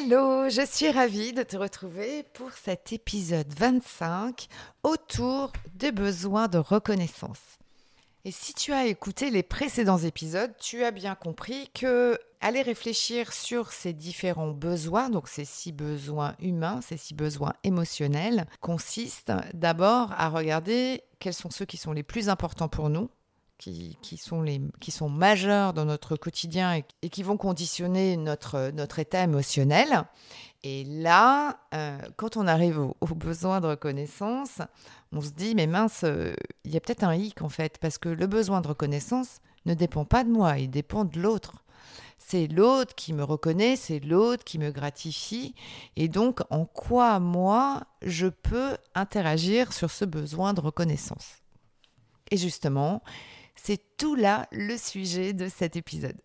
Hello, je suis ravie de te retrouver pour cet épisode 25 autour des besoins de reconnaissance. Et si tu as écouté les précédents épisodes, tu as bien compris que aller réfléchir sur ces différents besoins, donc ces six besoins humains, ces six besoins émotionnels, consiste d'abord à regarder quels sont ceux qui sont les plus importants pour nous, qui, sont, les, qui sont majeurs dans notre quotidien et, qui vont conditionner notre, notre état émotionnel. Et là, euh, quand on arrive au besoin de reconnaissance, on se dit, mais mince, euh, il y a peut-être un hic en fait, parce que le besoin de reconnaissance ne dépend pas de moi, il dépend de l'autre. C'est l'autre qui me reconnaît, c'est l'autre qui me gratifie. Et donc, en quoi moi, je peux interagir sur ce besoin de reconnaissance? Et justement, c'est tout là le sujet de cet épisode.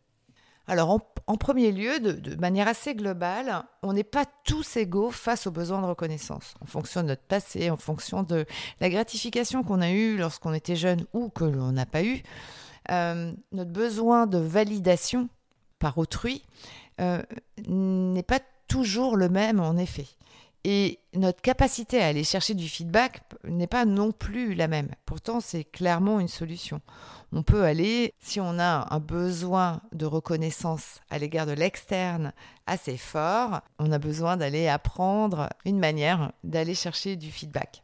Alors, en, premier lieu, de, manière assez globale, on n'est pas tous égaux face aux besoins de reconnaissance, en fonction de notre passé, en fonction de la gratification qu'on a eue lorsqu'on était jeune ou que l'on n'a pas eu. Euh, notre besoin de validation par autrui euh, n'est pas toujours le même, en effet. Et notre capacité à aller chercher du feedback n'est pas non plus la même. Pourtant, c'est clairement une solution. On peut aller, si on a un besoin de reconnaissance à l'égard de l'externe assez fort, on a besoin d'aller apprendre une manière d'aller chercher du feedback.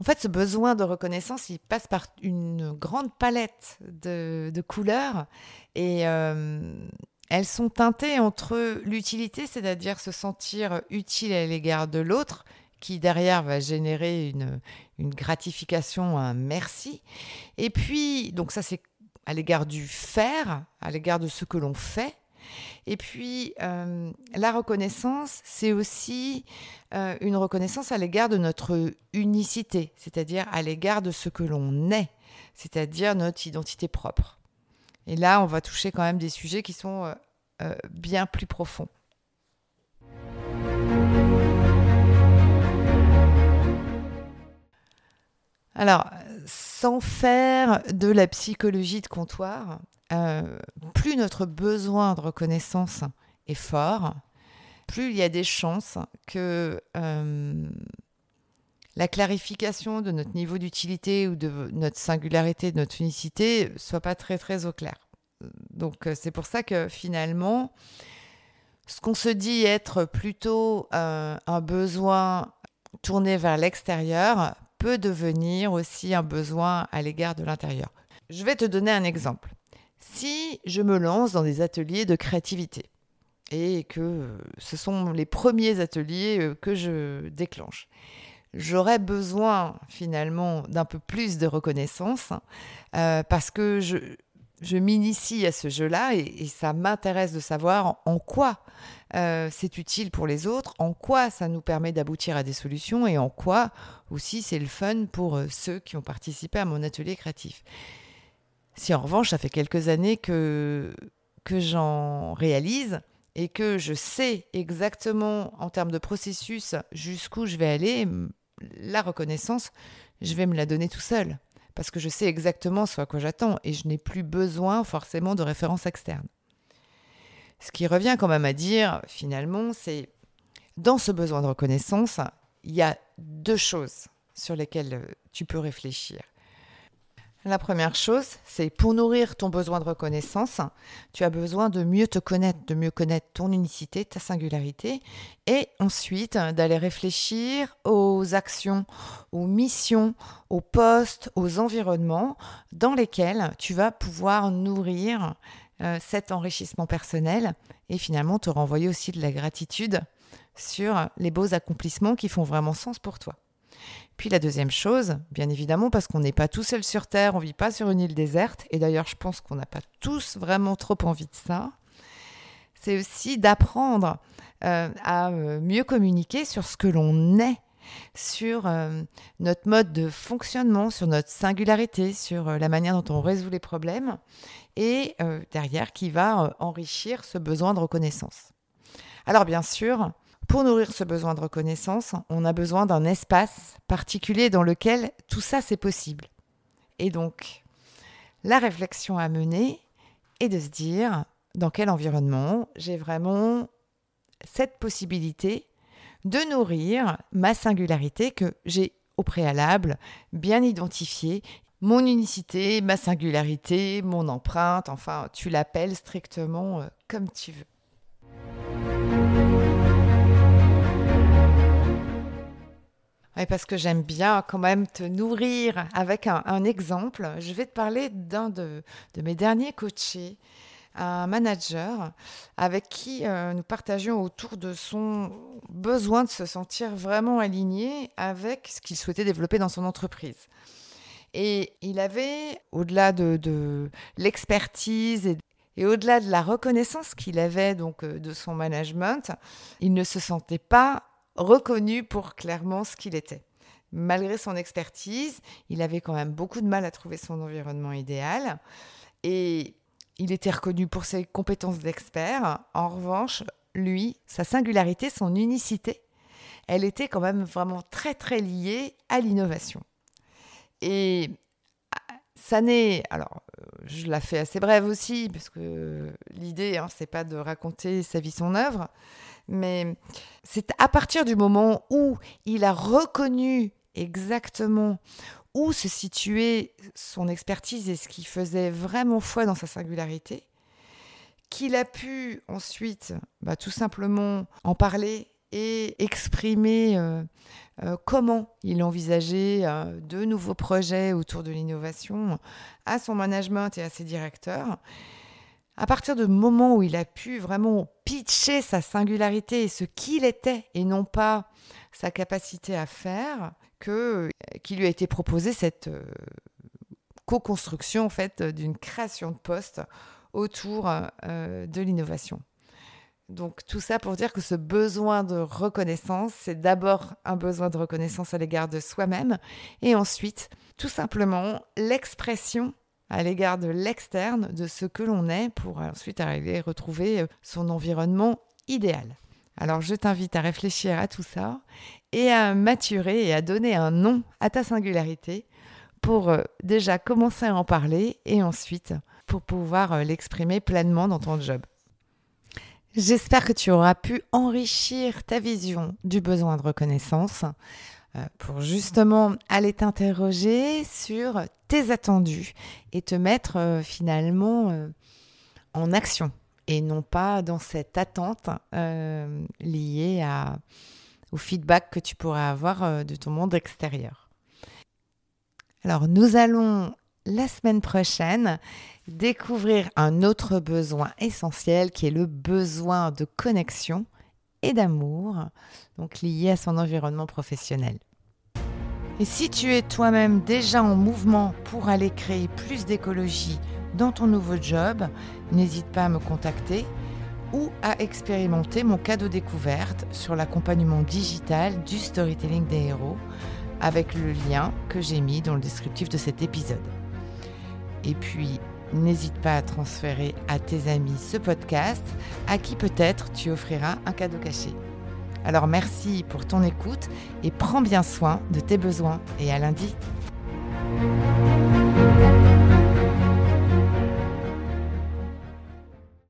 En fait, ce besoin de reconnaissance, il passe par une grande palette de, couleurs et euh, elles sont teintées entre l'utilité, c'est-à-dire se sentir utile à l'égard de l'autre, qui derrière va générer une, gratification, un merci. Et puis, donc ça c'est à l'égard du faire, à l'égard de ce que l'on fait. Et puis, euh, la reconnaissance, c'est aussi euh, une reconnaissance à l'égard de notre unicité, c'est-à-dire à l'égard de ce que l'on est, c'est-à-dire notre identité propre. Et là, on va toucher quand même des sujets qui sont euh, euh, bien plus profonds. Alors, sans faire de la psychologie de comptoir, euh, plus notre besoin de reconnaissance est fort, plus il y a des chances que la clarification de notre niveau d'utilité ou de notre singularité, de notre unicité, soit pas très très au clair. Donc euh, c'est pour ça que finalement, ce qu'on se dit être plutôt euh, un besoin tourné vers l'extérieur peut devenir aussi un besoin à l'égard de l'intérieur. Je vais te donner un exemple. Si je me lance dans des ateliers de créativité et que ce sont les premiers ateliers euh, que je déclenche, j'aurais besoin finalement d'un peu plus de reconnaissance euh, parce que je, je m'initie à ce jeu-là et, ça m'intéresse de savoir en, quoi euh, c'est utile pour les autres, en quoi ça nous permet d'aboutir à des solutions et en quoi aussi c'est le fun pour euh, ceux qui ont participé à mon atelier créatif. Si en revanche ça fait quelques années que, que j'en réalise, et que je sais exactement en termes de processus jusqu'où je vais aller, la reconnaissance, je vais me la donner tout seul parce que je sais exactement ce à quoi j'attends et je n'ai plus besoin forcément de références externes. Ce qui revient quand même à dire, finalement, c'est dans ce besoin de reconnaissance, il y a deux choses sur lesquelles euh, tu peux réfléchir. La première chose, c'est pour nourrir ton besoin de reconnaissance, tu as besoin de mieux te connaître, de mieux connaître ton unicité, ta singularité, et ensuite d'aller réfléchir aux actions, aux missions, aux postes, aux environnements dans lesquels tu vas pouvoir nourrir euh, cet enrichissement personnel et finalement te renvoyer aussi de la gratitude sur les beaux accomplissements qui font vraiment sens pour toi. Puis la deuxième chose, bien évidemment, parce qu'on n'est pas tout seul sur Terre, on vit pas sur une île déserte, et d'ailleurs je pense qu'on n'a pas tous vraiment trop envie de ça, c'est aussi d'apprendre euh, à euh, mieux communiquer sur ce que l'on est, sur euh, notre mode de fonctionnement, sur notre singularité, sur la manière dont on résout les problèmes, et derrière qui va enrichir ce besoin de reconnaissance. Alors bien sûr, pour nourrir ce besoin de reconnaissance, on a besoin d'un espace particulier dans lequel tout ça c'est possible. Et donc, la réflexion à mener est de se dire dans quel environnement j'ai vraiment cette possibilité de nourrir ma singularité que j'ai au préalable bien identifiée, mon unicité, ma singularité, mon empreinte, enfin tu l'appelles strictement euh, comme tu veux. Parce que j'aime bien quand même te nourrir avec un, exemple. Je vais te parler d'un de, mes derniers coachés, un manager avec qui euh, nous partagions autour de son besoin de se sentir vraiment aligné avec ce qu'il souhaitait développer dans son entreprise. Et il avait, au-delà de, l'expertise et, et au-delà de la reconnaissance qu'il avait donc euh, de son management, il ne se sentait pas reconnu pour clairement ce qu'il était. Malgré son expertise, il avait quand même beaucoup de mal à trouver son environnement idéal et il était reconnu pour ses compétences d'expert. En revanche, lui, sa singularité, son unicité, elle était quand même vraiment très très liée à l'innovation. Et ça n'est, alors je la fais assez brève aussi, parce que l'idée, hein, c'est pas de raconter sa vie, son œuvre, mais c'est à partir du moment où il a reconnu exactement où se situait son expertise et ce qui faisait vraiment foi dans sa singularité, qu'il a pu ensuite bah, tout simplement en parler et exprimer euh, euh, comment il envisageait euh, de nouveaux projets autour de l'innovation à son management et à ses directeurs à partir du moment où il a pu vraiment pitcher sa singularité et ce qu'il était et non pas sa capacité à faire, que qui lui a été proposé cette euh, co-construction d'une création de poste autour euh, de l'innovation. Donc tout ça pour dire que ce besoin de reconnaissance, c'est d'abord un besoin de reconnaissance à l'égard de soi-même et ensuite tout simplement l'expression à l'égard de l'externe, de ce que l'on est, pour ensuite arriver à retrouver euh, son environnement idéal. Alors je t'invite à réfléchir à tout ça et à maturer et à donner un nom à ta singularité pour euh, déjà commencer à en parler et ensuite pour pouvoir euh, l'exprimer pleinement dans ton job. J'espère que tu auras pu enrichir ta vision du besoin de reconnaissance pour justement aller t'interroger sur tes attendus et te mettre euh, finalement euh, en action et non pas dans cette attente liée au feedback que tu pourrais avoir de ton monde extérieur. Alors nous allons la semaine prochaine découvrir un autre besoin essentiel qui est le besoin de connexion et d'amour, donc lié à son environnement professionnel. Et si tu es toi-même déjà en mouvement pour aller créer plus d'écologie dans ton nouveau job, n'hésite pas à me contacter ou à expérimenter mon cadeau découverte sur l'accompagnement digital du storytelling des héros avec le lien que j'ai mis dans le descriptif de cet épisode. Et puis, n'hésite pas à transférer à tes amis ce podcast à qui peut-être tu offriras un cadeau caché. Alors merci pour ton écoute et prends bien soin de tes besoins et à lundi.